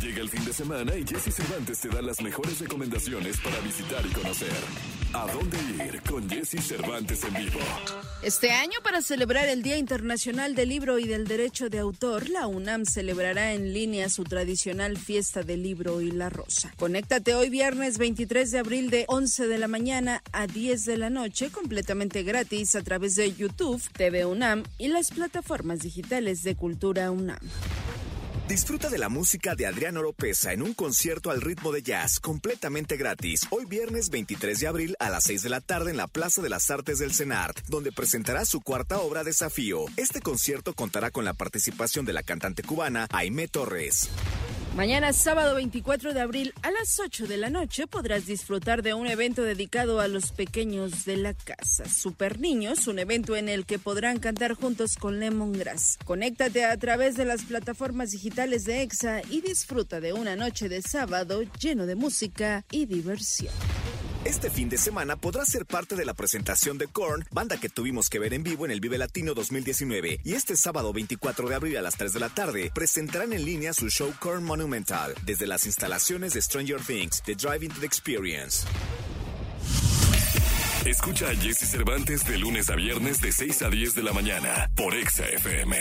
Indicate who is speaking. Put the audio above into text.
Speaker 1: Llega el fin de semana y Jesse Cervantes te da las mejores recomendaciones para visitar y conocer. ¿A dónde ir con Jesse Cervantes en vivo?
Speaker 2: Este año, para celebrar el Día Internacional del Libro y del Derecho de Autor, la UNAM celebrará en línea su tradicional fiesta del libro y la rosa. Conéctate hoy viernes 23 de abril de 11 de la mañana a 10 de la noche completamente gratis a través de YouTube, TV UNAM y las plataformas digitales de Cultura UNAM.
Speaker 3: Disfruta de la música de Adrián Oropesa en un concierto al ritmo de jazz completamente gratis hoy viernes 23 de abril a las 6 de la tarde en la Plaza de las Artes del CENART, donde presentará su cuarta obra Desafío. Este concierto contará con la participación de la cantante cubana Aime Torres.
Speaker 2: Mañana, sábado 24 de abril, a las 8 de la noche, podrás disfrutar de un evento dedicado a los pequeños de la casa. Super Niños, un evento en el que podrán cantar juntos con Lemongrass. Conéctate a través de las plataformas digitales de EXA y disfruta de una noche de sábado lleno de música y diversión.
Speaker 3: Este fin de semana podrás ser parte de la presentación de Korn, banda que tuvimos que ver en vivo en el Vive Latino 2019. Y este sábado 24 de abril a las 3 de la tarde presentarán en línea su show Korn Monumental desde las instalaciones de Stranger Things, The Drive Into the Experience.
Speaker 1: Escucha a Jesse Cervantes de lunes a viernes de 6 a 10 de la mañana por Exa FM.